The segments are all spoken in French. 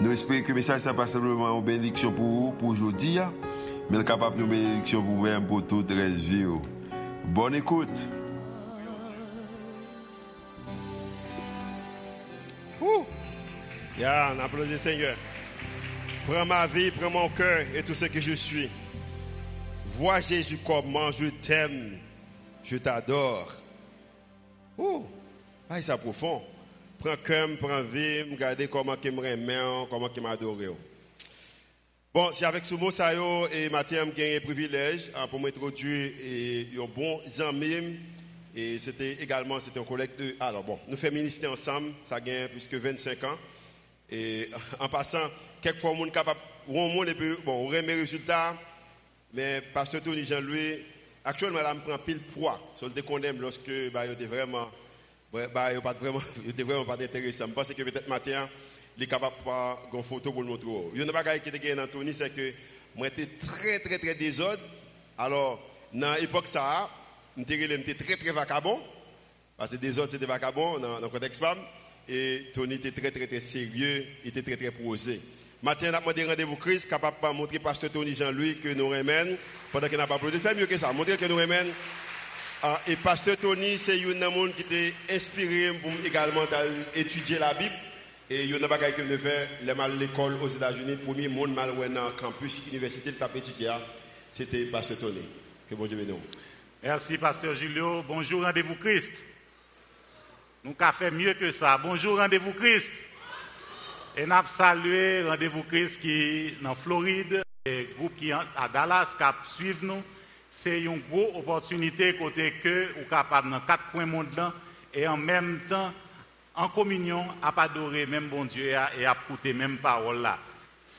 Nous espérons que le message n'est pas simplement une bénédiction pour vous, pour aujourd'hui, hein. mais capable de bénédiction pour vous-même, pour toute la vie. Oh. Bonne écoute. Ouh! Yeah, on applaudit le Seigneur. Prends ma vie, prends mon cœur et tout ce que je suis. Vois Jésus comment je t'aime, je t'adore. Ouh! Ah, c'est profond prends cœur, prends vie, regarder comment il me comment il m'adore. Bon, c'est avec ce mot ça et Mathieu j'ai un privilège hein, pour m'introduire et un bon ami et c'était également c'était un collègue de alors bon, nous faisons ministère ensemble, ça a plus que 25 ans et en passant quelquefois on est capable on monde bon, on mes résultats mais pasteur Tony Jean-Louis actuellement là me prend pile poids, sur le condamne lorsque bah, était vraiment bah, il pas vraiment, pas intéressant. Je pense que peut-être matin, il est capable de faire une photo pour le montrer. Il y a une chose qui était dans Tony, c'est que moi j'étais très très très désordre. Alors, dans l'époque ça, j'étais très très vacabon. Parce que désordre c'était vacabon dans le contexte femme. Et Tony était très très très sérieux, il était très très posé. Matin, on a demandé rendez-vous Christ, capable de montrer pasteur Tony Jean-Louis que nous remène, pendant qu'il n'a pas applaudi. Faire mieux que ça, montrer que nous remène. Ah, et pasteur Tony, c'est un homme qui t'a inspiré pour également étudier la Bible. Et il y a un bagage que je mal l'école aux États-Unis, premier monde mal dans le campus université, le étudié, c'était pasteur Tony. Que bon Dieu bénisse. Merci pasteur Julio. Bonjour rendez-vous Christ. Nous avons fait mieux que ça. Bonjour rendez-vous Christ. Et nous avons salué rendez-vous Christ qui est en Floride, et groupe qui est à Dallas, qui suivent nous c'est une grosse opportunité côté que vous capable dans quatre coins monde et en même temps en communion à adorer même bon Dieu et à écouter même parole là.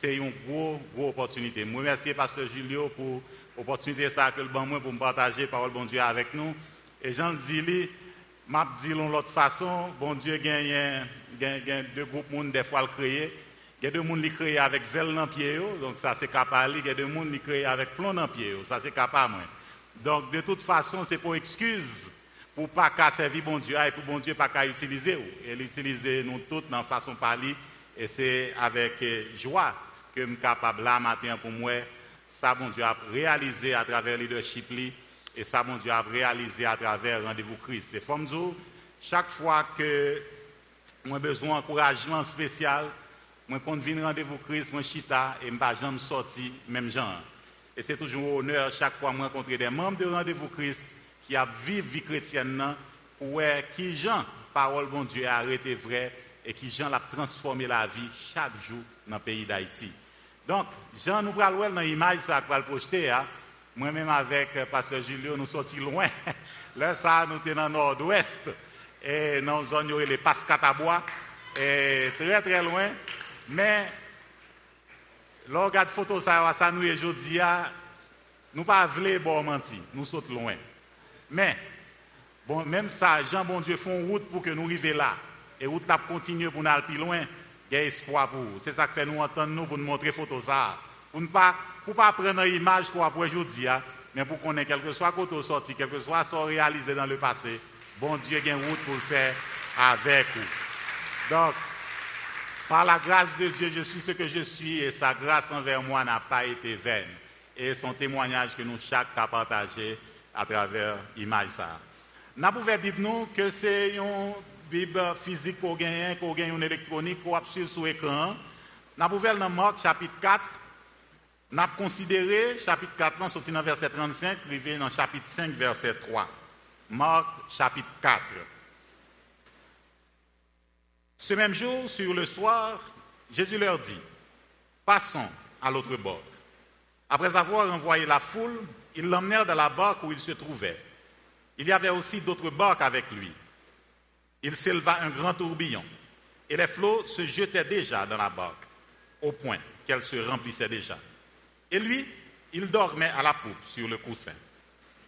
C'est une grosse grosse opportunité. Je remercie pasteur Julio pour l'opportunité ça que le bon moi pour partager parole bon Dieu avec nous et Jean dit m'a dit l'autre façon bon Dieu gagne deux groupes monde des fois le créer il y a des gens qui créent avec zèle dans pied, donc ça c'est capable. Il y a des gens qui créent avec plomb dans pied, ça c'est capable. Donc de toute façon, c'est pour excuse pour pas qu'à servir bon Dieu et pour bon Dieu pas qu'à utiliser. Et l'utiliser nous toutes dans façon parler. Et c'est avec euh, joie que je suis capable là matin pour moi, ça bon Dieu a réalisé à travers le leadership et ça bon Dieu a réalisé à travers rendez-vous Christ. Et comme chaque fois que moi besoin d'encouragement spécial, moi, quand je rendez-vous Christ, moi, chita, et je ne jamais sorti même genre. Et c'est toujours un honneur chaque fois moi rencontrer des membres de rendez-vous Christ qui a vécu vie chrétienne pour qui Jean, parole bon Dieu, a arrêté vrai et qui Jean l'a transformé la vie chaque jour dans le pays d'Haïti. Donc, Jean nous voir dans l'image ça va le projeter. Moi-même avec euh, Pasteur Julio, nous sortis loin. Là, ça, nous sommes dans le nord-ouest. Et dans la zone, y les Pascatabois. Et très, très loin. Mais, lorsqu'on regarde photo ça, ça nous aujourd'hui, nous pas voulons bon mentir, nous sommes loin. Mais, même ça, Jean bon Dieu font route pour que nous arrivions là. Et route là continue pour nous aller plus loin. Il y a espoir pour vous. C'est ça que fait nous entendre nous pour nous montrer photo ça. Pour ne pas, pour pas prendre une image pour aujourd'hui, mais pour qu'on ait quelque soit côté sorti, quelque soit soit réalisé dans le passé, bon Dieu a une route pour le faire avec vous. Donc, par la grâce de Dieu, je suis ce que je suis et sa grâce envers moi n'a pas été vaine. Et son témoignage que nous chaque a partagé à travers l'image ça. Nous pouvons Bible nous que c'est une Bible physique qu'on gagne, qu'on gagne une électronique qu'on suivre sur l'écran. Nous pouvons dans Marc chapitre 4. Nous avons considéré chapitre 4, sorti dans verset 35, arrivé dans chapitre 5, verset 3. Marc chapitre 4. Ce même jour, sur le soir, Jésus leur dit, passons à l'autre bord. Après avoir envoyé la foule, ils l'emmenèrent dans la barque où il se trouvait. Il y avait aussi d'autres barques avec lui. Il s'éleva un grand tourbillon et les flots se jetaient déjà dans la barque, au point qu'elle se remplissait déjà. Et lui, il dormait à la poupe sur le coussin.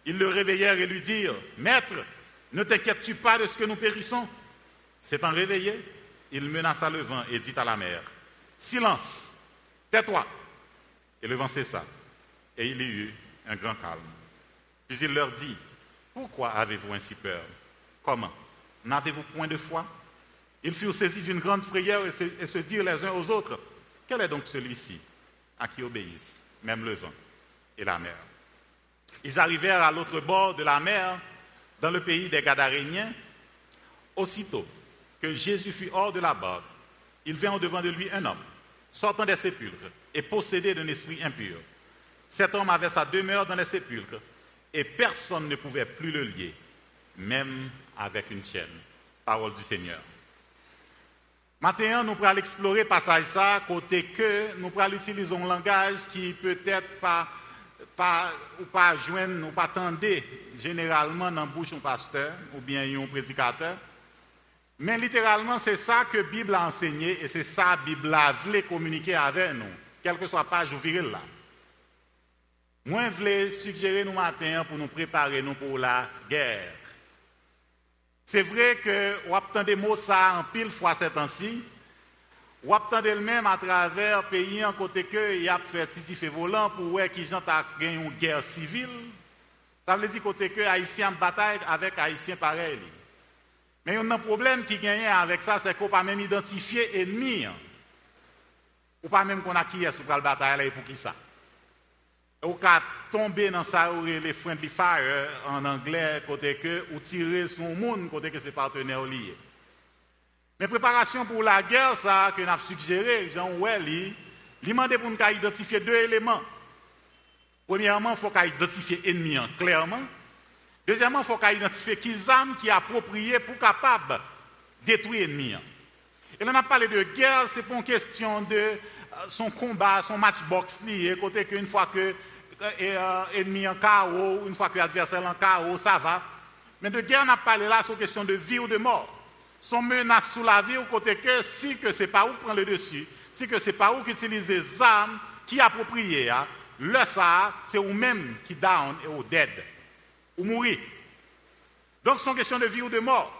Ils le réveillèrent et lui dirent, Maître, ne t'inquiètes-tu pas de ce que nous périssons? S'étant réveillé, il menaça le vent et dit à la mer, Silence, tais-toi. Et le vent cessa, et il y eut un grand calme. Puis il leur dit, Pourquoi avez-vous ainsi peur? Comment? N'avez-vous point de foi? Ils furent saisis d'une grande frayeur et se, dirent les uns aux autres, Quel est donc celui-ci à qui obéissent même le vent et la mer? Ils arrivèrent à l'autre bord de la mer, dans le pays des Gadaréniens. Aussitôt que Jésus fut hors de la barque, il vint au-devant de lui un homme, sortant des sépulcres et possédé d'un esprit impur. Cet homme avait sa demeure dans les sépulcres et personne ne pouvait plus le lier, même avec une chaîne. Parole du Seigneur. Maintenant, nous pourrons explorer passage ça, côté que nous pourrons utiliser un langage qui peut-être pas, pas, ou pas joindre, ou pas tendre généralement dans la bouche d'un pasteur ou bien un prédicateur. Mais littéralement, c'est ça que la Bible a enseigné et c'est ça que la Bible a voulu communiquer avec nous, quelle que soit la page ou viril là. Moi, je voulais suggérer nous matin pour nous préparer nous pour la guerre. C'est vrai que on entend des mots ça en pile fois ces temps-ci. On entend le même à travers pays en côté que il a fait titi fait volant pour voir qui gens gagné une guerre civile. Ça veut dire côté que haïtien bataille avec haïtien pareil. Mais il y a un problème qui gagne avec ça, c'est qu'on pas même identifier ennemi. Ou pas même qu'on a qui est sous la bataille pour qui ça. Ou ka tomber dans ça ou les friendly fire en anglais côté que ou tirer son monde côté que ses partenaires liés. Mais préparation pour la guerre ça que n'a suggéré Jean Welly, il demande pour nous identifier deux éléments. Premièrement, il faut identifier l'ennemi clairement. Deuxièmement, il faut identifier qui armes qui approprié pour capable détruire l'ennemi. Et là, on a parlé de guerre, c'est pas une question de son combat, son matchbox lié, côté qu'une fois que et, euh, ennemi en chaos, une fois que l'adversaire en chaos, ça va. Mais de guerre, on a parlé là sur question de vie ou de mort. Son menace sous la vie au côté que si que c'est pas où prend le dessus, si que c'est pas où qui utilise des armes qui appropriées, hein, le ça, c'est ou même qui down et au dead, ou mourir. Donc, c'est une question de vie ou de mort.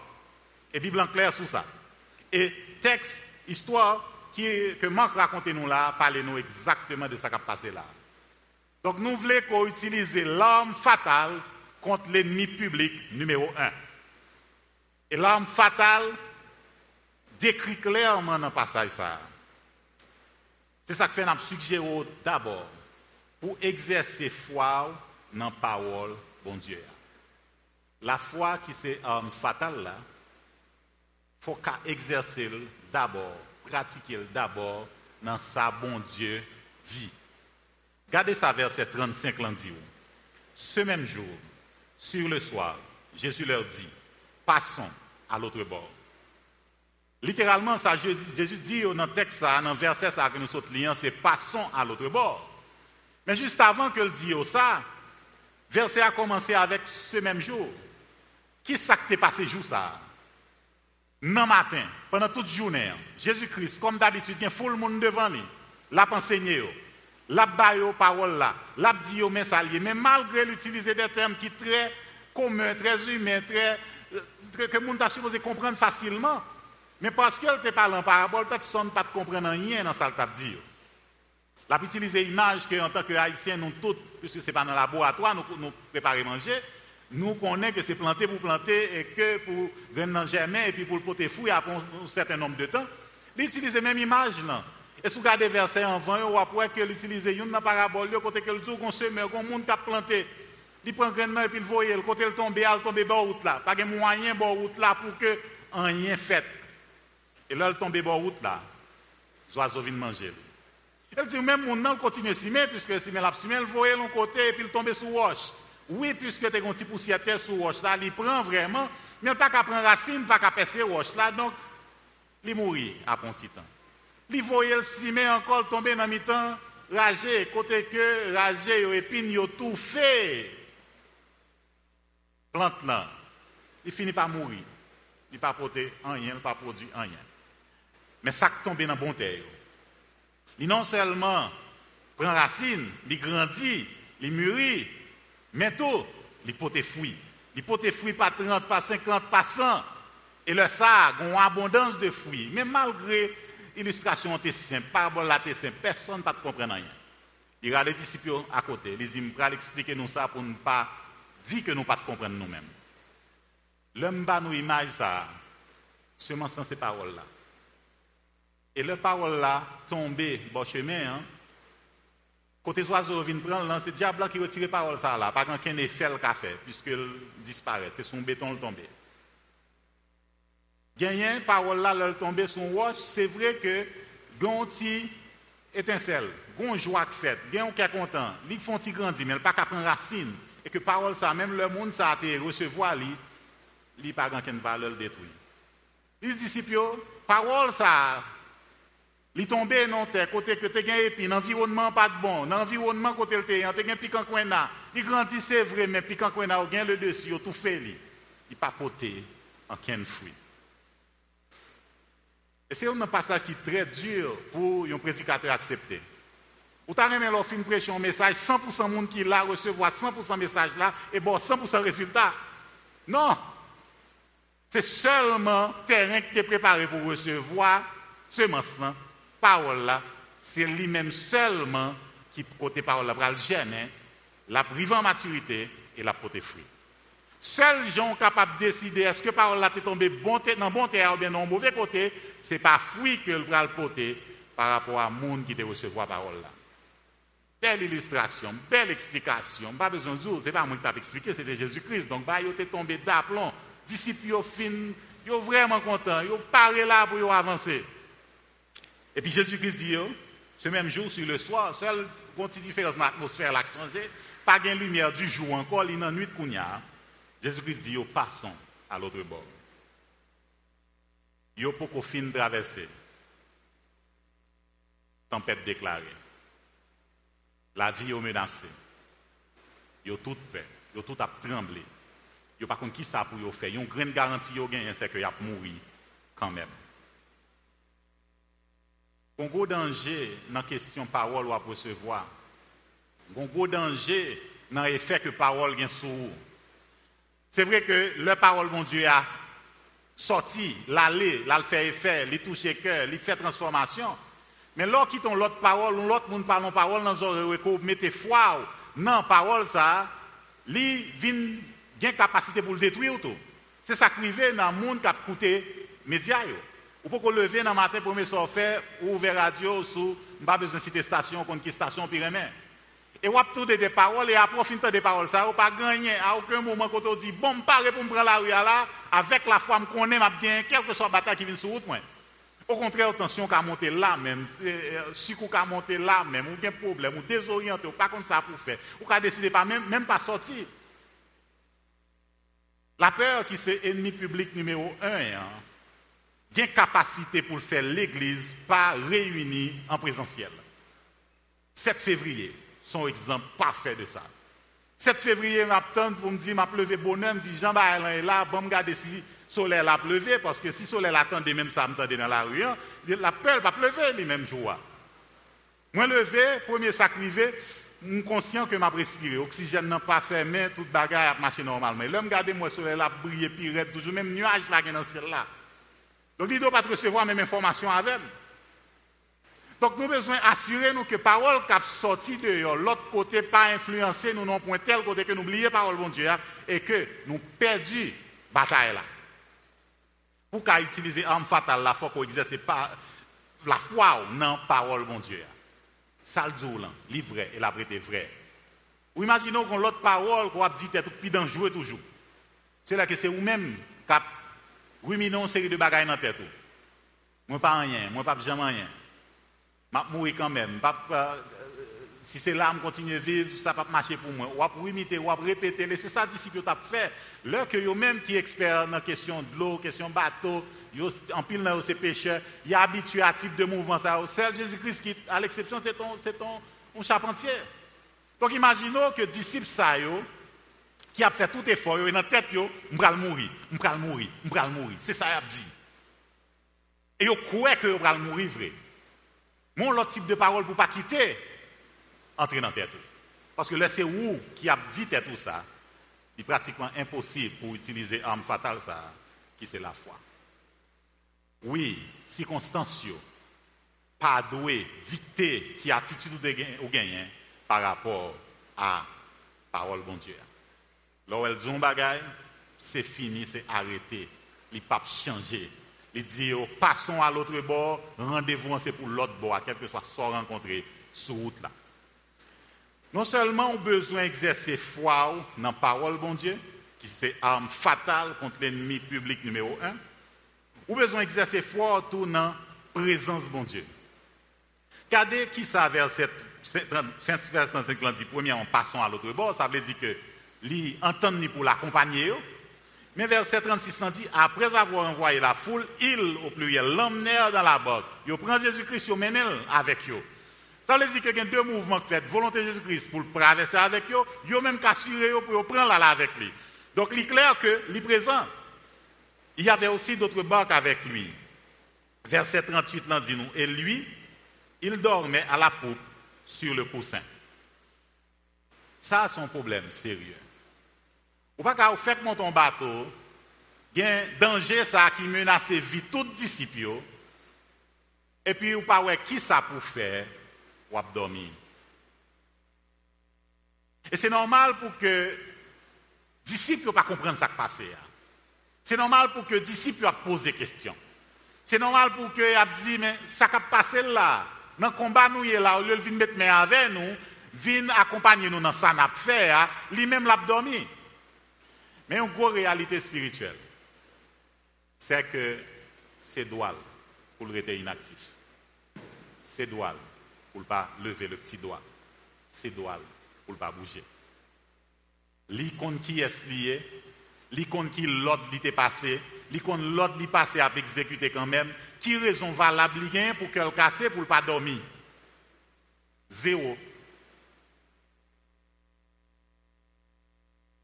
Et Bible en clair sur ça. Et texte, histoire que Marc raconte nous là, parlez-nous exactement de ce qui a passé là. Donc nous voulons qu'on utilise l'arme fatale contre l'ennemi public numéro un. Et l'arme fatale décrit clairement dans le passage ça. C'est ça que fait nous suggérer d'abord pour exercer foi dans la parole bon Dieu. La foi qui c'est arme fatale là, faut qu'à exercer d'abord, pratiquer d'abord dans sa bon Dieu dit. Gardez ça, verset 35, l'en dit. Ce même jour, sur le soir, Jésus leur dit, passons à l'autre bord. Littéralement, ça, Jésus dit dans le texte, dans le verset ça, que nous sommes liés, c'est passons à l'autre bord. Mais juste avant que le dit ça, verset a commencé avec ce même jour. Qui ça qui passé jour ça? Non matin, pendant toute journée, Jésus-Christ, comme d'habitude, il y le monde devant lui, l'a enseigné l'a baillé paroles là, l'a dit aux messages, mais malgré l'utiliser des termes qui sont très communs, très humains, très, que le monde a supposé comprendre facilement, mais parce qu'elle te parle en parabole, personne ne peut comprendre rien dans ce qu'elle dit. L'a utilisé l'image que en tant que haïtiens, nous tous, puisque ce n'est pas dans le laboratoire, nous, nous préparer manger, nous connaissons que c'est planté pour planter et que pour gagner germer et puis pour le poter fouille après un certain nombre de temps. L'utiliser même image là. Et si vous regardez verset en 20, ou après que l'utilise une parabole, côté que le jour qu'on se met, qu'on monde qui a planté, il prend grain et puis il voit, le côté le tombe, il tombe bas route là. Pas de moyen bas route là pour que rien fait. Et là, il tombe bas route là. Les oiseaux viennent manger. Elle dit, même mon nom continue à s'y puisque si la il voit l'autre côté et puis il tombe sous roche. Oui, puisque tu as un petit poussière sous roche là, il prend vraiment, mais il pas qu'à prendre racine, pas qu'à percer roche là, donc il mourit après un petit temps. Li voye le ciment encore tomber dans mi-temps, ragé, côté que ragé, yo épine, yo tout fait. Plante là, il finit par mourir. Il pas porter rien, il pas produit rien. Mais ça tombe dans bon terre. Il non seulement prend racine, il grandit, il mûrit, mais tout, il peut fruits. Il peut fruits pas 30, pas 50, pas 100. Et le ça, a une abondance de fruits. Mais malgré l'illustration est simple, parabole personne ne peut comprendre rien. Il y a les disciples à côté. Il dit, je expliquer nous ça pour ne pas dire que nous ne pas comprendre nous-mêmes. L'homme va nous image ça, seulement dans ces paroles-là. Et le parole là tombé bon chemin, hein, côté oiseau vient prendre, c'est le diable qui retire parole ça là, pas qu'un effet le café, puisqu'il disparaît, c'est son béton le tombé. Gagné, parole là, le tombé son roche, c'est vrai que gonti étincelle, gon joie qui fait, qui est content, li font ti grandi, mais pas qu'à prendre racine, et que parole ça, même le monde ça a été recevoir li, li pas grand valeur le détruire. Les disciples, parole ça, li tombé non terre côté que tu gagné puis l'environnement pas de bon l'environnement côté le terre tu gagné piquant coin là. Il grandit c'est vrai mais piquant coin là gain le dessus tout fait li. Il pas porté en quel fruit. Et c'est un passage qui est très dur pour un prédicateur accepter ou t'as même leur fin prêcher un message 100% monde qui l'a recevoir 100% message là et bon 100% résultat. Non! C'est seulement terrain qui est préparé pour recevoir semence là parole là, c'est lui-même seulement qui côté parole là le germer, la priver en maturité et la porter fruit. Seuls gens capables de décider est-ce que parole là est tombée bon dans bon terre ou bien dans mauvais côté, c'est pas fruit que le le porter par rapport à monde qui te recevoir parole là. Belle illustration, belle explication. Pas besoin de ce c'est pas moi qui t'ai expliqué, c'était Jésus-Christ. Donc, bah, il tombé d'aplomb. Disciples, fin, ils sont vraiment contents. Ils parlé là pour avancer. Et puis Jésus-Christ dit, oh, ce même jour, sur le soir, seule petite différence dans l'atmosphère l'a changé, pas de lumière du jour encore, il y a nuit. Jésus-Christ dit, oh, passons à l'autre bord. Yo pour qu'on fin traverser. Tempête déclarée. La vie est menacée. Yo tout fait. Yo tout a tremblé. Yo pas contre qui ça pour yo faire? Une grande garantie yo gagne c'est que y a mourir quand même. Gon gwo danje nan kestyon parol wap resevoa. Gon gwo danje nan efek parol gen sou. Se vre ke le parol bon Diyo a soti, l'ale, l'al fè efè, li touche kè, li fè transformasyon. Men lò kiton lot parol, lot moun parlon parol nan zon reweko mette fwa ou. Nan parol sa, li vin gen kapasite pou l detwi ou tou. Se sa krive nan moun kap koute medya yo. Ou pour qu'on lever dans le matin, premier soir fait, ou ouvrir radio, sous, pas besoin de citer station, contre qui station, puis rien. Et on a des paroles, et après, on des paroles, ça, on pas gagné à aucun moment quand on dit, bon, je pour me prendre la rue là, avec la foi, connais, je bien, quelle que soit la bataille qui vient sur route, moi. Au contraire, attention qu'à monter là même, si vous qu'à monter là même, ou bien problème, ou désorienté, ou pas comme ça pour faire, ou qu'à décider pas même, même pas sortir. La peur qui c'est ennemi public numéro un, hein, une capacité pour faire l'église pas réunie en présentiel. 7 février, son exemple parfait de ça. 7 février, m'attend pour me dire, m'a pleuvé bonhomme, me dit Jean est là, bon me garder si le soleil a pleuvé, parce que si le soleil attendait même ça, me dans la rue, hein, la peur va pleuver les mêmes jours. Moi levé, premier sacrifié, je suis conscient que m'a respiré, l'oxygène n'a pas fermé, toute bagarre a marché normalement. L'homme garde moi le soleil a brillé, puis toujours même nuage là dans le ciel là. Donc, il ne doit pas recevoir même information avec. Donc, nous besoin d'assurer nous que parole qui sorti de l'autre côté, pas influencer nous non point tel côté que nous oublions la parole de Dieu et que nous perdu bataille là. Pour utiliser l'arme fatale, la foi qu'on exerce pas la foi la parole de Dieu. Ça le livré et la vraie vrai. Ou imaginons qu'on l'autre parole qu'on a dit est plus dangereux toujours. C'est là que c'est vous-même qui ruminer une série de bagages dans la tête. Moi, pas rien, moi, pas jamais rien. Je mourir quand même. Euh, si c'est là, je continue à vivre, ça ne va pas marcher pour moi. Ou imiter, ou répéter. C'est ça d'ici que tu as fait. Là, que yo même qui expert dans la question de l'eau, question bateau, en pile dans ces pêcheurs, il habitué à type de mouvement. C'est Jésus-Christ qui, à l'exception, c'est ton, ton, charpentier. Donc imaginons que disciples ça, qui a fait tout effort, et dans la tête, je vais mourir, je vais mourir, je vais mourir. C'est ça qu'il a dit. Et yo croit que je vais mourir vrai. Mon l'autre type de parole pour pas quitter, entrer dans tête. Parce que là, c'est où qui a dit tout ça. Il est pratiquement impossible pour utiliser arme fatale ça, qui c'est la foi. Oui, circonstance, pas doué, dicter qui attitude ou gagné par rapport à parole bon Dieu. Là où elle dit un c'est fini, c'est arrêté. Il pas changer. Il dit, oh, passons à l'autre bord, rendez-vous c'est pour l'autre bord, quel que soit soit rencontré sur route là. Non seulement on besoin d'exercer foi dans la parole bon Dieu, qui c'est arme fatale contre l'ennemi public numéro un, a besoin d'exercer foi autour dans la présence bon Dieu. Regardez qui ça verset 35 dit premier en passant à l'autre bord, ça veut dire que lui entend pour l'accompagner. Mais verset 36 dit, après avoir envoyé la foule, il, au pluriel, l'emmenèrent dans la barque. Il prend Jésus-Christ, il mène avec eux. Ça veut dire qu'il y a deux mouvements qui fait volonté de Jésus-Christ pour traverser avec eux, il même qu'assurer pour prendre là avec lui. Donc il est clair que, est présent, il y avait aussi d'autres barques avec lui. Verset 38 dit nous, et lui, il dormait à la poupe sur le coussin. Ça, c'est un problème sérieux. Ou pas qu'à faire monter ton bateau, il y a un danger ça qui menace vie tout disciples. Et puis, ou pas ouais, qui ça pour faire ou dormir. Et c'est normal pour que disciples pas comprendre ce qui passe. C'est normal pour que disciples posent des questions. C'est normal pour que ait dit, mais ça qui passé là, dans le combat, nous est là, au lieu de venir mettre main avec nous, venir accompagner nous dans ça n'a fait, hein, lui-même l'a. Mais une grosse réalité spirituelle, c'est que c'est doual pour le rester inactif. C'est doual pour ne pas lever le petit doigt. C'est doual pour ne pas bouger. L'icône qui est lié, l'icône qui l'autre était passé, l'icône l'autre lui passé à exécuter quand même, qui raison valable pour qu'elle casse pour ne pas dormir? Zéro.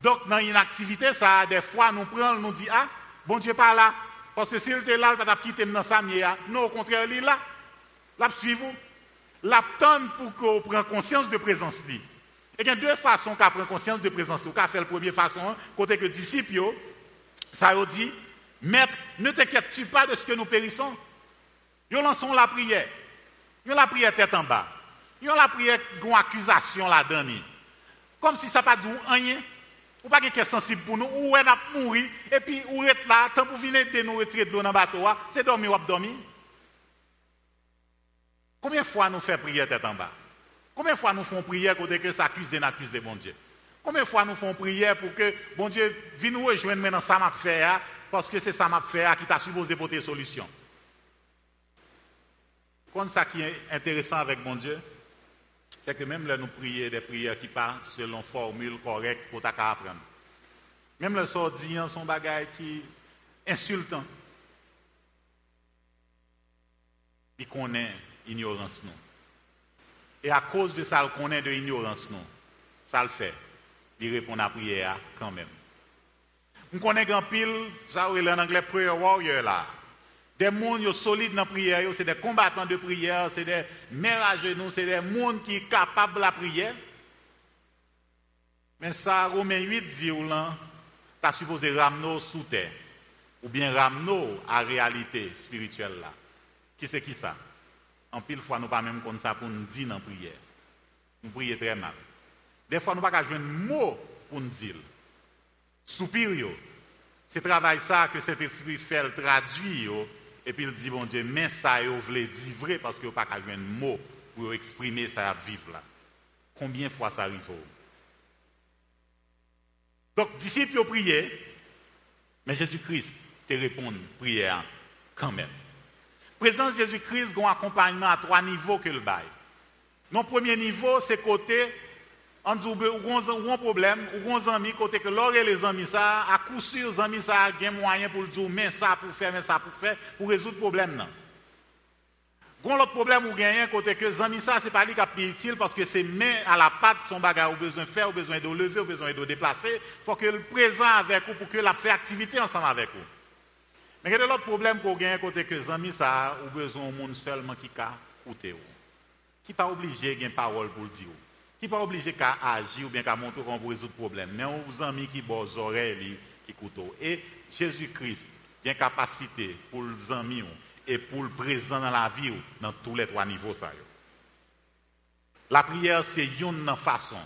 Donc, dans une activité, ça, des fois, nous prenons, nous dit, ah, bon Dieu, pas là. Parce que s'il était là, il va pas quitter dans sa Non, au contraire, il est là. Là, suivez-vous. L'attend pour qu'on prenne conscience de présence. Et il y a deux façons qu'à prendre conscience de présence. Qu'à faire la première façon, côté que disciples, ça veut dit, maître, ne t'inquiète-tu pas de ce que nous périssons? Ils lancent la prière. Ils la prière tête en bas. Ils la prière une accusation là-dedans. Comme si ça pas dit rien. Ou pas quelque sensible pour nous, ou on a mouru, et puis ou est là, tant pour venir de nous retirer de l'eau dans le bateau, c'est dormir ou dormir. Combien de fois nous faisons prière tête en bas? Combien de fois nous faisons prière pour que s'accuse et n'accuse bon Dieu? Combien de fois nous faisons prière pour que bon Dieu vienne nous rejoindre maintenant ça m'a fait, parce que c'est ça m'a fait qui t'a supposé porter solution? Comme ça qui est intéressant avec mon Dieu, c'est que même là, nous prions des prières qui parlent selon formule correcte pour apprendre. Même le sort dit son bagage qui insultant. Il connaît l'ignorance nous. Et à cause de ça, il connaît de l'ignorance nous. Ça le fait. Il répond à la prière quand même. On connaît grand pile, ça en anglais prayer warrior là. Des gens solides dans la prière, c'est des combattants de prière, c'est des mères à genoux, c'est des gens qui sont capables de la prière. Mais ça, Romain 8 dit, tu as supposé ramener sous terre, ou bien ramener à la réalité spirituelle là. Qui c'est qui ça? En pile fois, nous pas même comme ça pour nous dire la prière. Nous prions très mal. Des fois, nous pas jouer un mot pour nous dire. Soupir, c'est travail ça que cet esprit fait traduire et puis il dit, bon Dieu, mais ça, vous voulez dire vrai parce que vous pas qu'à un mot pour exprimer ça à vivre là. Combien de fois ça arrive Donc, disciples prié, mais Jésus-Christ te répond prière quand même. Présence Jésus-Christ un accompagnement à trois niveaux que le bail. Mon premier niveau, c'est côté on dit ou un problème, ou un ami, côté que l'or et les amis, ça, à coup sûr, les amis, ça, a moyen pour le dire, mais ça pour faire, mais ça pour faire, pour résoudre le problème. Gon l'autre problème ou gagner côté que les amis, ça, c'est pas lui qui utile parce que c'est main à la patte, son bagage, ou besoin de faire, ou besoin de lever, ou besoin de déplacer, faut que le présent avec vous pour que la fait activité ensemble avec vous. Mais quel est l'autre problème qu'on gagne côté que les amis, ça, ou besoin de monde seulement qui a coûté qui pas obligé une parole pour le dire. Qui pas obligé qu'à agir ou bien qu'à comment pour résoudre le problème. Mais on vous amis qui bon oreilles qui couteau. Et Jésus-Christ a une capacité pour les amis et pour le présent dans la vie dans tous les trois niveaux ça. La prière c'est une façon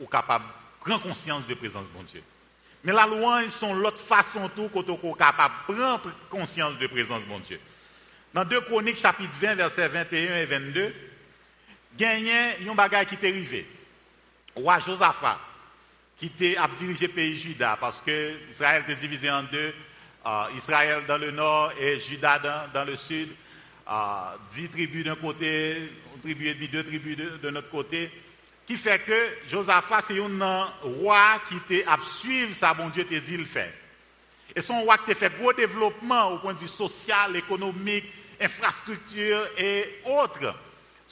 ou capable de prendre conscience de la présence de Dieu. Mais la louange sont l'autre façon tout qu'on capable de prendre conscience de la présence de Dieu. Dans 2 Chroniques chapitre 20 versets 21 et 22, gagné un bagage qui est arrivé. Roi Josaphat qui a dirigé le pays Juda parce que Israël était divisé en deux, euh, Israël dans le nord et Juda dans, le sud. Euh, dix tribus d'un côté, deux tribus de, de, notre côté, qui fait que Josaphat c'est un roi qui était à suivre ça, bon Dieu t'a dit le faire. Et son roi qui a fait gros développement au point de vue social, économique, infrastructure et autres.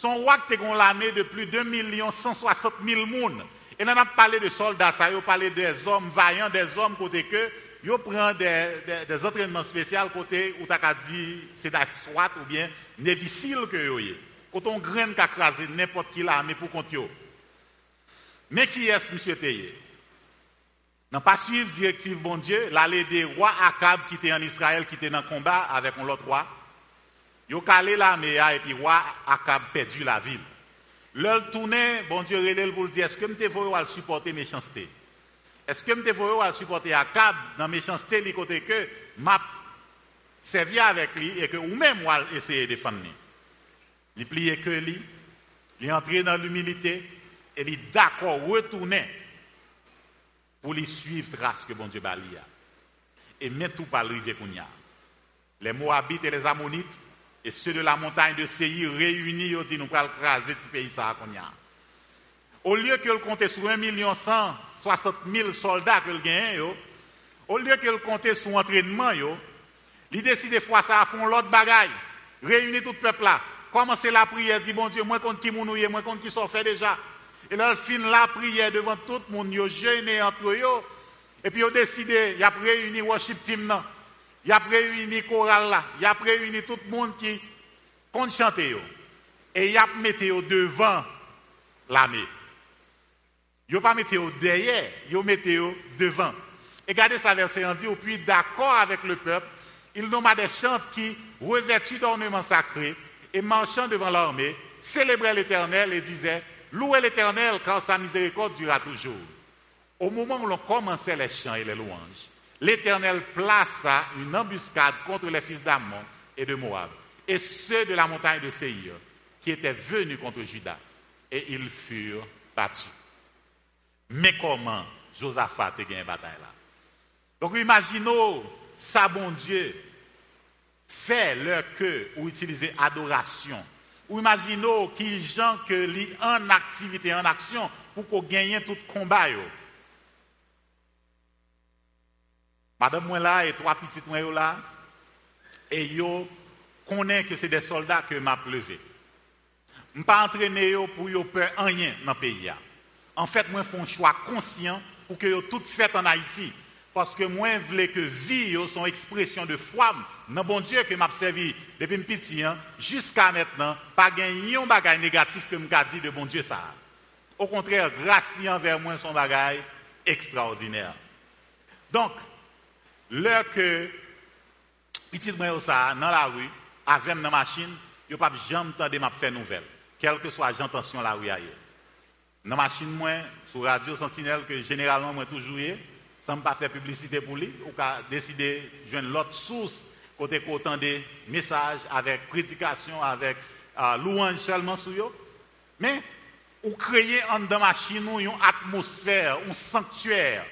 Son roi qui a l'armée de plus de 2 160 000 personnes. Et on a parlé de soldats, ça, a parlé des hommes vaillants, des hommes côté que, ils prennent des, des, entraînements spéciaux côté où tu as dit c'est la SWAT ou bien difficile que yo Quand on graine qu'a crasé n'importe qui l'armée pour contre Mais qui est-ce, monsieur Teye? N'a pas suivre directive bon Dieu, l'aller des rois Akab qui était en Israël, qui était dans le combat avec l'autre roi. Yo calé l'armée et puis roi Akab perdu la ville. L'heure tournée, bon Dieu relève pour dire, est-ce que je voulu à supporter méchanceté? Est-ce que je voulu à supporter Akab dans méchanceté, du côté que m'a servi avec lui et que ou même moi essayer de défendre lui? Il pliait que lui, il entré dans l'humilité et il d'accord retourner pour lui suivre trace que bon Dieu a. Et mettre tout par a. Les Moabites et les Ammonites et ceux de la montagne de Seir réunis, ils dit nous allons craser ce pays ça. Au lieu que le compte sur 1 million 160 000 soldats que le gagne, au lieu que le compte sur entraînement, il décide de fois ça à fond l'autre bagaille. Réunir tout le peuple là. Commencer la prière, dit bon Dieu, moi contre qui mounouye, moi contre qui sont fait déjà. Et là, il finit la prière devant tout le monde, il jeûné entre eux. Et puis il a décidé, il a réuni worship team. Il a réuni chorale là, il a réuni tout le monde qui compte chanter. Et il a mis devant l'armée. Il n'a pas mis derrière, il a mis devant. Et regardez ça verset on dit, puis d'accord avec le peuple, il nomma des chants qui, revêtus d'ornements sacrés et marchant devant l'armée, célébraient l'Éternel et disaient, louez l'Éternel car sa miséricorde durera toujours. Au moment où l'on commençait les chants et les louanges, l'Éternel plaça une embuscade contre les fils d'Ammon et de Moab, et ceux de la montagne de Séir, qui étaient venus contre Juda, et ils furent battus. Mais comment Josaphat a gagné bataille là? Donc imaginons, ça bon Dieu, fait leur cœur ou utiliser adoration. Ou imaginons qui gens que en activité, en action, pour qu'on gagne tout combat. Madame moi là et trois petites moi là, et yo connaît que c'est des soldats que m'a levé. Je pas entraîné pour yo peur rien dans le pays. En fait, moi fais un choix conscient pour que yo tout fait en Haïti. Parce que moi, je voulais que vie son expression de foi dans bon Dieu que m'a servi depuis petit hein, jusqu'à maintenant, pas gagner un bagage négatif que m'a dit de bon Dieu ça. Au contraire, grâce envers moi son bagage extraordinaire. Donc, L'heure que petit moi ça dans la rue avec dans machine, yo pas jamais de m'a faire nouvelle, quelle que soit l'intention la rue ailleurs. Dans machine moi sur radio Sentinelle que généralement moi toujours sans pas faire publicité pour lui ou ka décider joindre l'autre source côté autant des messages avec prédication avec louange seulement sur yo. Mais ou créer en dans machine une atmosphère, un sanctuaire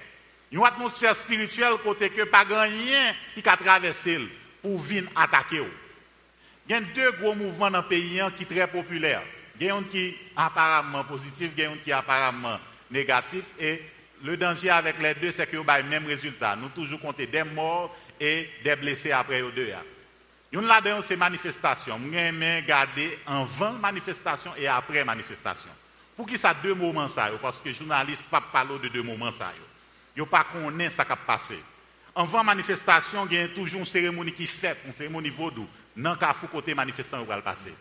une atmosphère spirituelle côté que pas rien qui a traversé pour venir attaquer. Il y a deux gros mouvements dans le pays qui sont très populaires. Il y a un qui est apparemment positif, il y a un qui est apparemment négatif. Et le danger avec les deux, c'est que vous avez le même résultat. Nous toujours compter des morts et des blessés après les deux. Une là-dedans, c'est manifestation. Aimons garder avant manifestation et après manifestation. Pour qui ça deux moments ça Parce que les journalistes ne parlent pas de deux moments ça pas connaît ça qui a passé. Avant manifestation, il y a toujours une cérémonie qui fait, une cérémonie vaudou, dans le fou côté manifestant va le passer.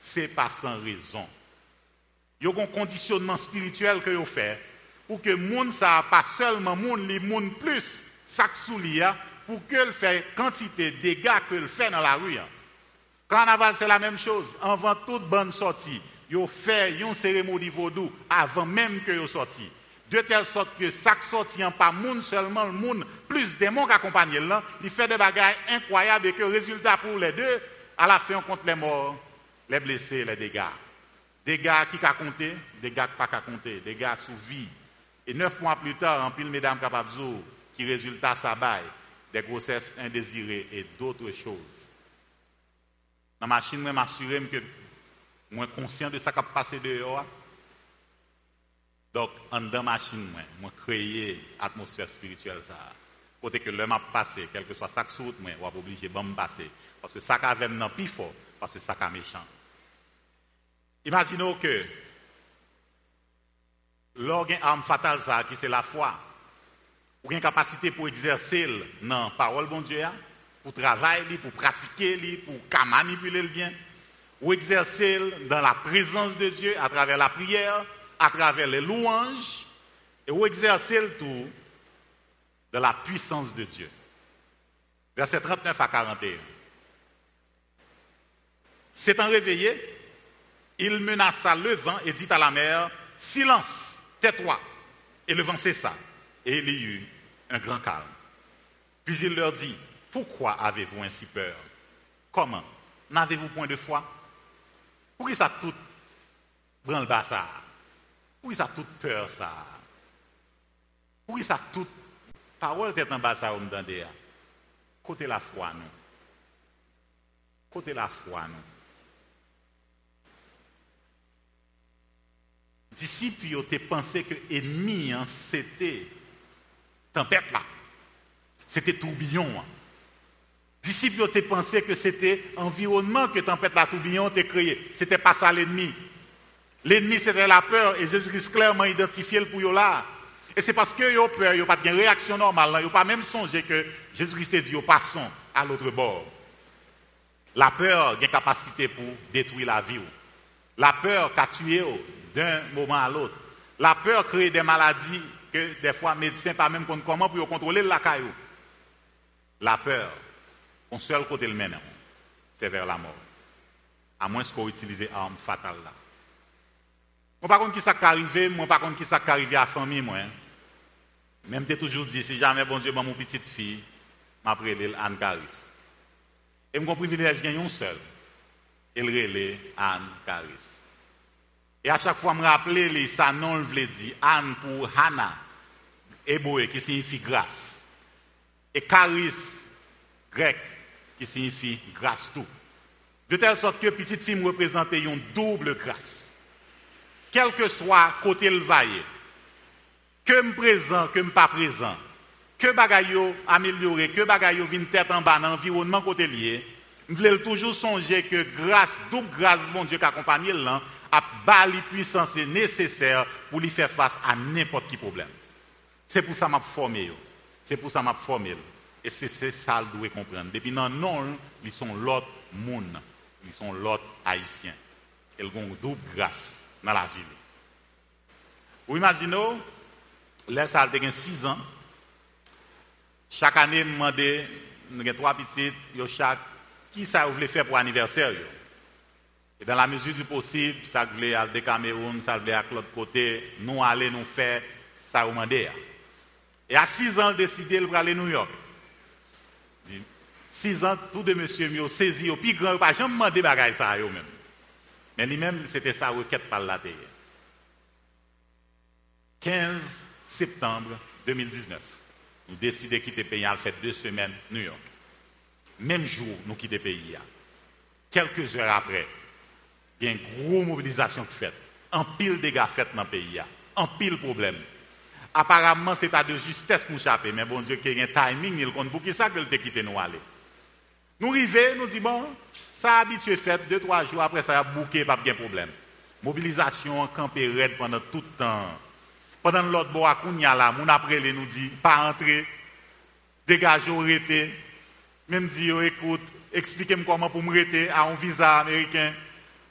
c'est pas sans raison. Il y un conditionnement spirituel que vous fait pour que monde ça pas seulement monde les monde plus sous pour que le fait quantité de dégâts que le fait dans la rue. hein. Carnaval c'est la même chose. Avant toute bonne sortie, yo fait une cérémonie vaudou avant même que yo sorti. De telle sorte que chaque sortie en pas monde seulement le monde plus démons qui accompagnent là, il fait des bagages incroyables et que résultat pour les deux à la fin on compte les morts, les blessés, les dégâts. Dégâts qui qu'a compté, dégâts qui pas qu'à compter, dégâts sous vie. Et neuf mois plus tard, en pile mesdames capables qui résultat ça bail, des grossesses indésirées et d'autres choses. La machine, je m'assure que moi conscient de ça qui a passé dehors. Donc, en dans machine, moi, moi créer atmosphère spirituelle ça. Que le m'a passé, quel que soit ça que moi, on obligé de passer. Parce que ça qui avait non plus fort, parce que ça qui méchant. Imaginons que l'organe arme fatale ça, qui c'est la foi, ou une capacité pour exercer dans la parole bon Dieu, pour travailler, pour pratiquer, pour manipuler le bien, ou exercer dans la présence de Dieu à travers la prière, à travers les louanges, et ou exercer le tout dans la puissance de Dieu. Verset 39 à 41. S'étant réveillé, il menaça le vent et dit à la mer, Silence, tais-toi. Et le vent cessa, et il y eut un grand calme. Puis il leur dit, Pourquoi avez-vous ainsi peur? Comment? N'avez-vous point de foi? Pourquoi ça tout branle bas ça Pourquoi ça toute peur ça? Pourquoi ça toute parole tête en bas ça m'entendez Côté la foi nous. Côté la foi nous. disciples ont pensé que l'ennemi, hein, c'était tempête là. C'était tourbillon. Hein. Disciples ont pensé que c'était environnement que tempête là, tourbillon était créé. C'était pas ça l'ennemi. L'ennemi c'était la peur et Jésus-Christ clairement identifié le pour là. Et c'est parce que ont peur, n'ont pas de réaction normale, n'ont pas même songé que Jésus-Christ a dit, passons à l'autre bord. La peur a une capacité pour détruire la vie. La peur qu'a tué d'un moment à l'autre. La peur crée des maladies que des fois les médecins pas même comment pour contrôler la caillou. La peur, on seul côté le mène, c'est vers la mort. À moins qu'on utilise arme fatale là. Moi par contre qui ça arrivé, moi par contre qui ça arrivé à la famille moi. Hein? Même t'es toujours dit si jamais bon Dieu mon petite fille, m'a prédé Anne Caris. Et mon privilège de gagner un seul. Elle relève Anne Caris. Et à chaque fois, je me rappelle, ça non le voulait dire. Anne pour Hannah, hébreu, qui signifie grâce. Et charis, grec, qui signifie grâce tout. De telle sorte que petite fille me représentait une double grâce. Quel que soit côté le vaille, que me présent, que me pas présent, que bagaille amélioré, que bagaille vient tête en bas dans l'environnement côté lié, je voulais toujours songer que grâce, double grâce, mon Dieu, qui accompagne là, à bas les puissances nécessaires pour lui faire face à n'importe quel problème. C'est pour ça que m'a formé. C'est pour ça que m'a formé. Et c'est ça que doit comprendre. Depuis non, non, ils sont l'autre monde. Ils sont l'autre haïtien. Ils ont double grâce dans la ville. Vous imaginez, là, ça a 6 ans. Chaque année, je me demandais, nous avons trois petites, chaque, qui ça vous voulez faire pour l'anniversaire? Et dans la mesure du possible, ça voulait aller de Cameroun, ça voulait à l'autre côté, nous aller nous faire ça au Et à 6 ans, décidé de aller à New York. 6 ans, tout de monsieur m'ont saisi, au plus grand, pas jamais demandé bagaille ça eux même. Mais lui-même, c'était sa requête par la terre. 15 septembre 2019, nous décidons de quitter le pays, a fait deux semaines New York. Même jour, nous quittons le pays. Quelques heures après, il y a une grosse mobilisation qui fait. En pile dégâts faits dans le pays. En pile problème. Apparemment, c'est à de justesse pour chapper. Mais bon Dieu, qu'il y a un timing, il compte pour qui ça que le quitté nous aller. Nous arrivons, nous disons, bon, ça habitué fait, deux, trois jours après, ça a bouqué, pas de problème. Mobilisation, campé raide pendant tout le temps. Pendant l'autre bois, qu'on y a là, mon après, nous dit, pas entrer, dégagez, arrêtez. Même dit, écoute, expliquez-moi comment pour me à un visa américain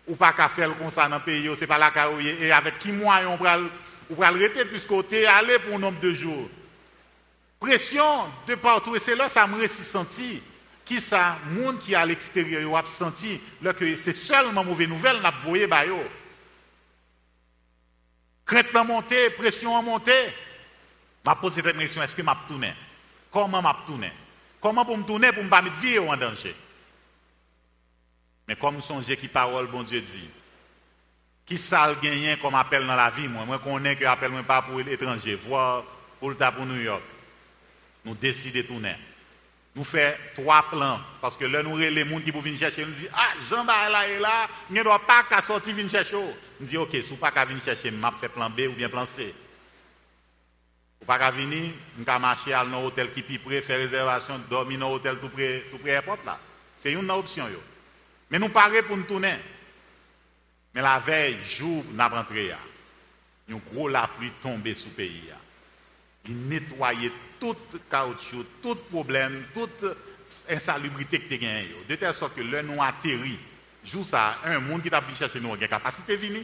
ou pas qu'à faire comme ça dans le pays, c'est pas la carouille. Et avec qui moyen on va va arrêter plus côté, aller pour un nombre de jours. Pression de partout. Et c'est là que ça me senti. Qui ça, monde qui est à l'extérieur, a senti, que c'est seulement mauvaise nouvelle, n'a voyé bah yo. Crainte à monter, pression à monter. M'a posé cette question, est-ce que m'a tourné? Comment m'a tourné? Comment pour me tourner pour me pas mettre vie en danger? Mais comme songez qui parole, bon Dieu dit, qui ça le gagné comme appel dans la vie, moi, moi connais que appel moi pas pour l'étranger, voir pour le pour New York. Nous décidons de tourner. Nous faisons trois plans. Parce que là, nous les gens qui venir chercher, nous disent, ah, Jean là et là, il ne doit pas sortir venir chercher. Nous disons, ok, si vous pas venir chercher, je fait plan B ou bien plan C. Vous pas venir, nous vais marcher à un hôtel qui est près, faire réservation, dormir dans l'hôtel tout près, tout près là. C'est une option. Yo. Mais nous parlons pour nous tourner. Mais la veille, jour, nous avons rentré. Une grosse la pluie tombée sous le pays. Il nettoyait tout caoutchouc, tout problème, toute insalubrité que tu as De telle sorte que là, nous atterri. Jour ça, un monde qui t'a pu chercher nous a capacité venir.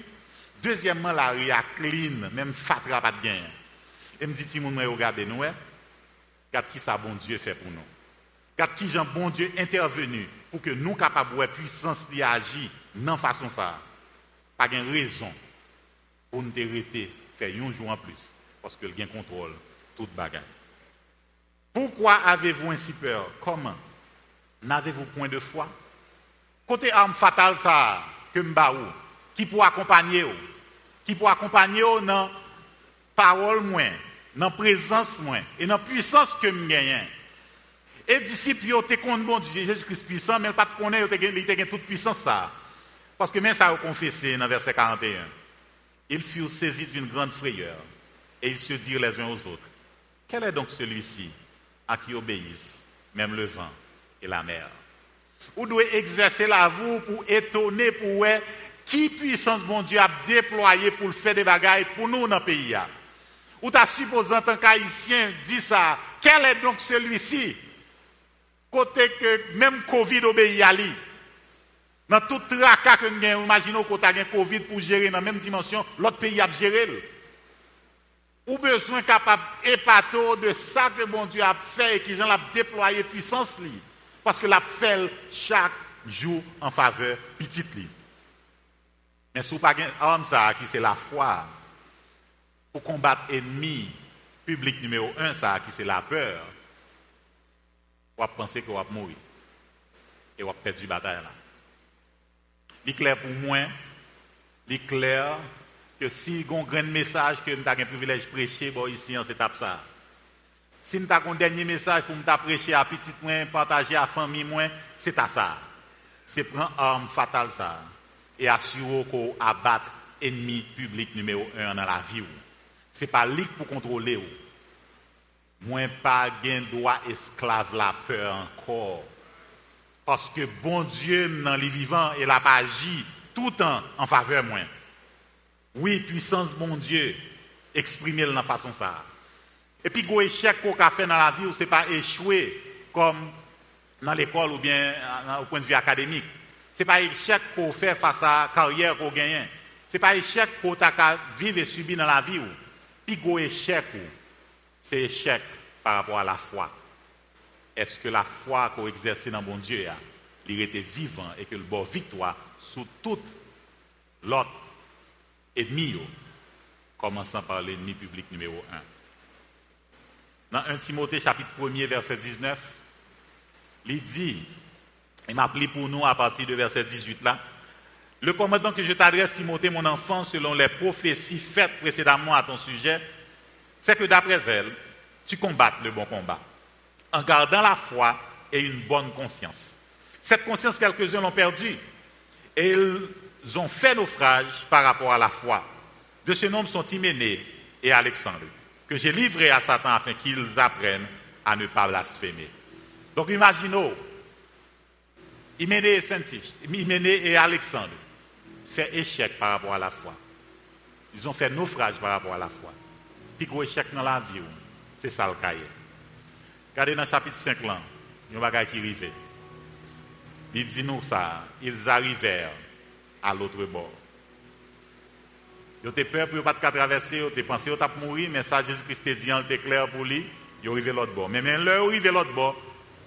Deuxièmement, la rue clean, même fatra pas de gain. Et me dit, si vous regardez nous, regarde qui ça bon Dieu fait pour nous. Regarde qui Jean bon Dieu intervenu pour que nous capables de puissance d'agir non façon ça. Pas de raison pour nous arrêter faire un jour en plus parce que le gain contrôle toute bagarre. Pourquoi avez-vous ainsi peur? Comment? N'avez-vous point de foi? Côté arme fatale ça que m'baou qui pour accompagner qui pour accompagner dans parole moins, dans présence moins et dans puissance que m'gagne. Et disciples, ils te compte bon Dieu, Jésus-Christ puissant, mais pas de connaître, ils ont toute puissance ça. Parce que même ça a confessé dans verset 41. Ils furent saisis d'une grande frayeur et ils se dirent les uns aux autres. Quel est donc celui-ci? À qui obéissent même le vent et la mer? Vous devez exercer la vous pour étonner, pour voir qui puissance mon Dieu a déployé pour faire des bagailles pour nous dans le pays. Ou t'as supposé en tant qu'haïtien dit ça. Quel est donc celui-ci? Côté que même Covid obéit à lui. Dans tout tracas que nous avons, imaginez qu'on a Covid pour gérer dans la même dimension, l'autre pays a géré. Ou besoin capable épato de ça que bon Dieu a fait et qu'ils ont déployé puissance li. Parce que l'a fait chaque jour en faveur petite li. Mais si vous pas homme ça qui c'est la foi pour combattre ennemi public numéro un ça qui c'est la peur on penser qu'on va mourir. Et on va perdre la bataille là. Il est clair pour moi, il est clair que si on grand message que nous avons un privilège de prêcher bon, ici en cette étape ça. Si nous avons un dernier message pour nous prêcher à petit moins, partager à famille moins, c'est à ça. C'est prendre arme fatale ça et assurer qu'on abatte ennemi public numéro un dans la vie. Ce n'est pas lui pour contrôler moins pas gain droit esclave la peur encore. Parce que bon Dieu, dans les vivants, il a agi tout le temps en faveur moi. Oui, puissance bon Dieu, exprimer dans façon ça. Et puis, le échec qu'on a fait dans la vie, ce n'est pas échouer comme dans l'école ou bien au point de vue académique. Ce n'est pas échec qu'on fait face à la carrière qu'on gagne. Ce n'est pas échec qu'on a vivre et subir dans la vie. Puis, le échec, c'est échec par rapport à la foi. Est-ce que la foi qu'on exerce dans mon Dieu, il était vivant et que le bon victoire sous toute l'autre ennemi, commençant par l'ennemi public numéro 1. Dans 1 Timothée chapitre 1 verset 19, il dit, il m'a appelé pour nous à partir de verset 18 là, le commandement que je t'adresse, Timothée, mon enfant, selon les prophéties faites précédemment à ton sujet, c'est que d'après elles, tu combattes le bon combat, en gardant la foi et une bonne conscience. Cette conscience, quelques-uns l'ont perdue, et ils ont fait naufrage par rapport à la foi. De ce nombre sont Hyménée et Alexandre, que j'ai livré à Satan afin qu'ils apprennent à ne pas blasphémer. Donc imaginons, Hyménée et, et Alexandre fait échec par rapport à la foi. Ils ont fait naufrage par rapport à la foi. Puis gros échec dans la vie. C'est ça le cahier. Regardez dans le chapitre 5 là, il y a un qui arrive. Il dit nous ça, ils arrivèrent à l'autre bord. Ils ont peur pour ne pas traverser, ils pensé qu'ils mourir, mais ça, Jésus-Christ dit, était clair pour lui, ils arrivé l'autre bord. Mais même leur arrivé l'autre bord,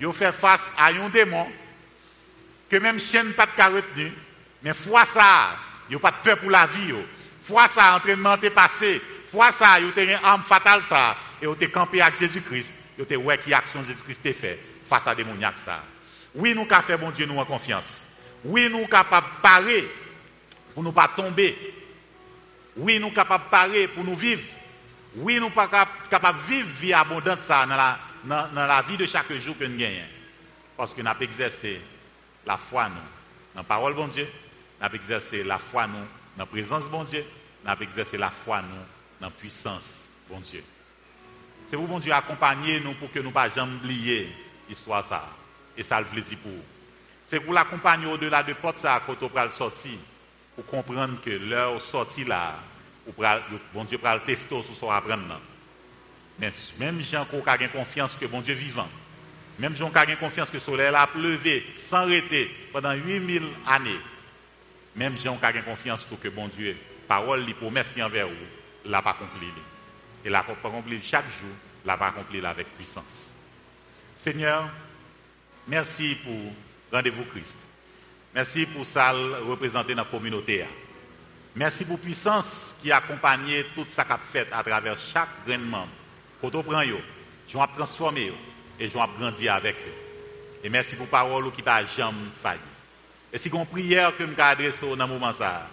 ils ont fait face à un démon que même chaîne pas de retenu, mais fois ça, ils n'ont pas de peur pour la vie. Fois ça, entraînement est passé. Fois ça, ils ont une arme fatale ça, et ils ont campé avec Jésus-Christ. Ils ont ouais qui action Jésus-Christ fait face à des démoniaques ça. Oui, nous avons fait bon Dieu nous en confiance. Oui, nous sommes capables de parer pour ne pas tomber. Oui, nous sommes capables de parer pour nous vivre. Oui, nous sommes capables de vivre vie abondante ça dans la, dans, la vie de chaque jour que nous gagnons. Parce que nous avons exercé la foi nous, dans la parole de Dieu, nous avons exercé la foi nous, dans la présence bon Dieu, nous avons exercé la foi nous, dans la puissance bon Dieu. C'est vous, bon Dieu, accompagner nous pour que nous ne pas jamais oublier l'histoire ça. Et ça le plaisir pour vous. C'est pour l'accompagner au-delà de porte ça quand on le sortir, pour comprendre que l'heure sortie là, bon Dieu va le tester sur son apprendre. Mais même gens qui ont confiance que bon Dieu vivant, même gens qui ont confiance que le soleil a pleuvé sans arrêter pendant 8000 années, même gens qui ont confiance que bon Dieu, parole, les promesses envers vous, l'a pas accompli. Et l'a pas accompli chaque jour, l'a pas accompli avec puissance. Seigneur, merci pour rendez-vous Christ. Merci pour ça représenter dans la communauté. Merci pour la puissance qui accompagne tout ça qu'a fait à travers chaque grain de membre. Quand on prend, je vais transformer et je vais grandir avec eux. Et merci pour la parole qui t'a jamais failli. Et si une prière que je adresse dans ce moment ça,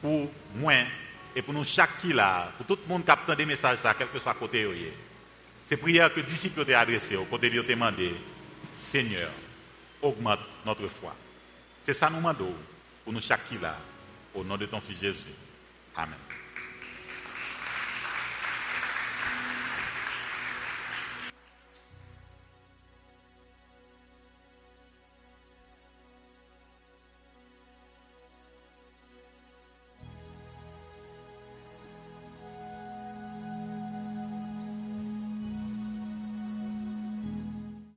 pour moi et pour nous chaque qui là, pour tout le monde qui a des messages quel que soit côté, c'est prière que les disciples ont adressé, au côté de demandé, Seigneur, augmente notre foi. C'est ça nous demandons pour nous chaque là, au nom de ton Fils Jésus. Amen.